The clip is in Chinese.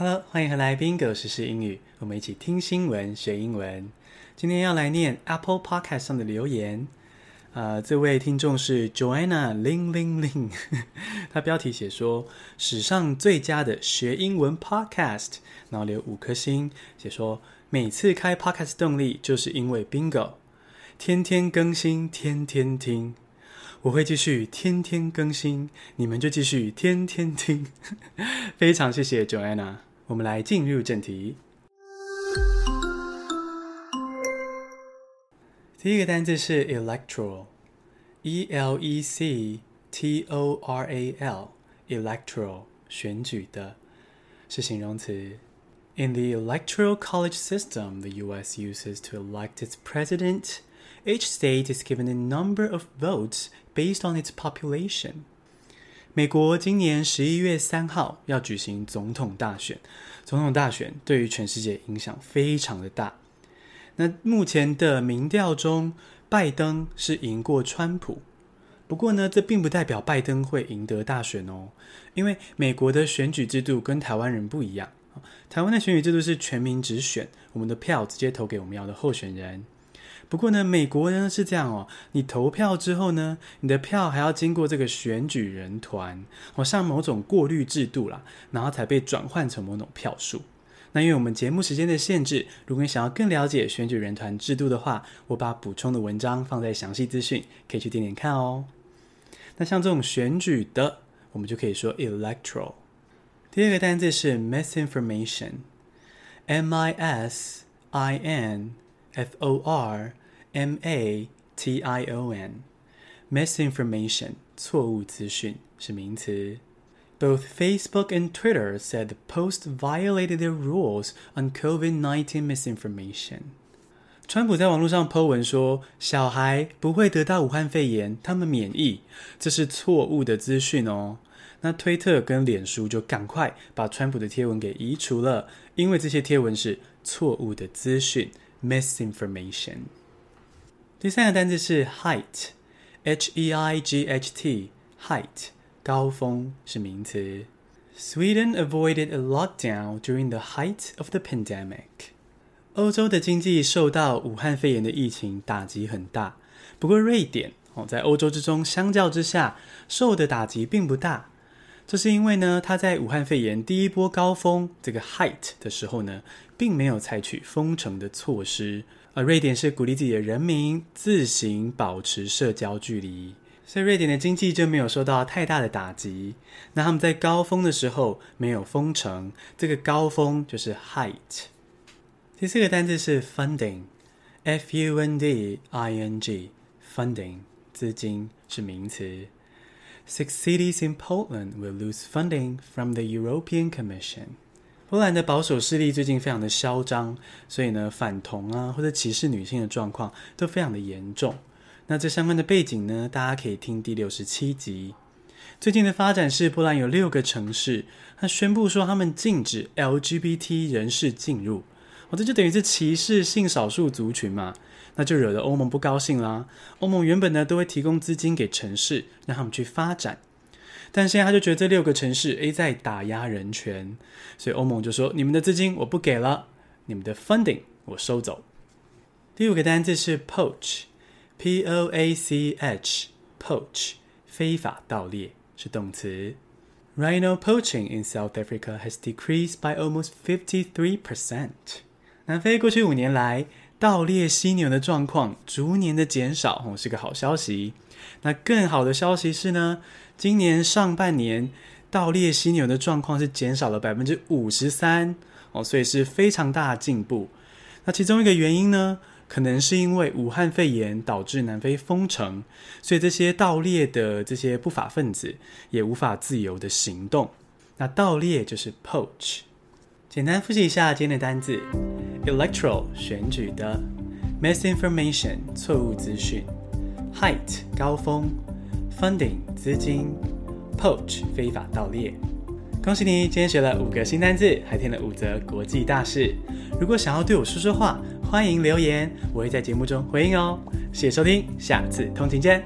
Hello，欢迎回来，Bingo 时英语，我们一起听新闻学英文。今天要来念 Apple Podcast 上的留言。呃，这位听众是 Joanna Ling Ling Ling，他标题写说史上最佳的学英文 Podcast，然后留五颗星，写说每次开 Podcast 动力就是因为 Bingo，天天更新，天天听。我会继续天天更新，你们就继续天天听。非常谢谢 Joanna，我们来进入正题。第一个单字是 electoral，e l e c t o r a l，electoral 选举的，是形容词。In the electoral college system, the U.S. uses to elect its president. Each state is given a number of votes based on its population. 美国今年十一月三号要举行总统大选，总统大选对于全世界影响非常的大。那目前的民调中，拜登是赢过川普，不过呢，这并不代表拜登会赢得大选哦，因为美国的选举制度跟台湾人不一样。台湾的选举制度是全民直选，我们的票直接投给我们要的候选人。不过呢，美国呢是这样哦，你投票之后呢，你的票还要经过这个选举人团，好像某种过滤制度啦，然后才被转换成某种票数。那因为我们节目时间的限制，如果你想要更了解选举人团制度的话，我把补充的文章放在详细资讯，可以去点点看哦。那像这种选举的，我们就可以说 electoral。第二个单字是 misinformation，M I S I N。F O R M A T I O N，misinformation 错误资讯是名词。Both Facebook and Twitter said the post violated their rules on COVID-19 misinformation。川普在网络上 po 文说，小孩不会得到武汉肺炎，他们免疫，这是错误的资讯哦。那推特跟脸书就赶快把川普的贴文给移除了，因为这些贴文是错误的资讯。misinformation。第三个单字是 height，H-E-I-G-H-T，height 高峰是名词。Sweden avoided a lockdown during the height of the pandemic。欧洲的经济受到武汉肺炎的疫情打击很大，不过瑞典哦，在欧洲之中相较之下受的打击并不大。这是因为呢，他在武汉肺炎第一波高峰这个 height 的时候呢，并没有采取封城的措施，而瑞典是鼓励自己的人民自行保持社交距离，所以瑞典的经济就没有受到太大的打击。那他们在高峰的时候没有封城，这个高峰就是 height。第四个单字是 funding，F-U-N-D-I-N-G，funding 资金是名词。Six cities in Poland will lose funding from the European Commission. 波兰的保守势力最近非常的嚣张，所以呢，反同啊或者歧视女性的状况都非常的严重。那这相关的背景呢，大家可以听第六十七集。最近的发展是，波兰有六个城市，他宣布说他们禁止 LGBT 人士进入。哦，这就等于是歧视性少数族群嘛。那就惹得欧盟不高兴啦。欧盟原本呢都会提供资金给城市，让他们去发展，但现在他就觉得这六个城市诶在打压人权，所以欧盟就说：你们的资金我不给了，你们的 funding 我收走。第五个单字是 poach，p o a c h，poach 非法盗猎是动词。Rhino poaching in South Africa has decreased by almost fifty three percent。南非过去五年来，盗猎犀牛的状况逐年的减少，哦，是个好消息。那更好的消息是呢，今年上半年盗猎犀牛的状况是减少了百分之五十三，哦，所以是非常大的进步。那其中一个原因呢，可能是因为武汉肺炎导致南非封城，所以这些盗猎的这些不法分子也无法自由的行动。那盗猎就是 poach。简单复习一下今天的单字。Electoral 选举的，misinformation 错误资讯，height 高峰，funding 资金，poach 非法盗猎。恭喜你，今天学了五个新单字，还听了五则国际大事。如果想要对我说说话，欢迎留言，我会在节目中回应哦。谢谢收听，下次通勤见。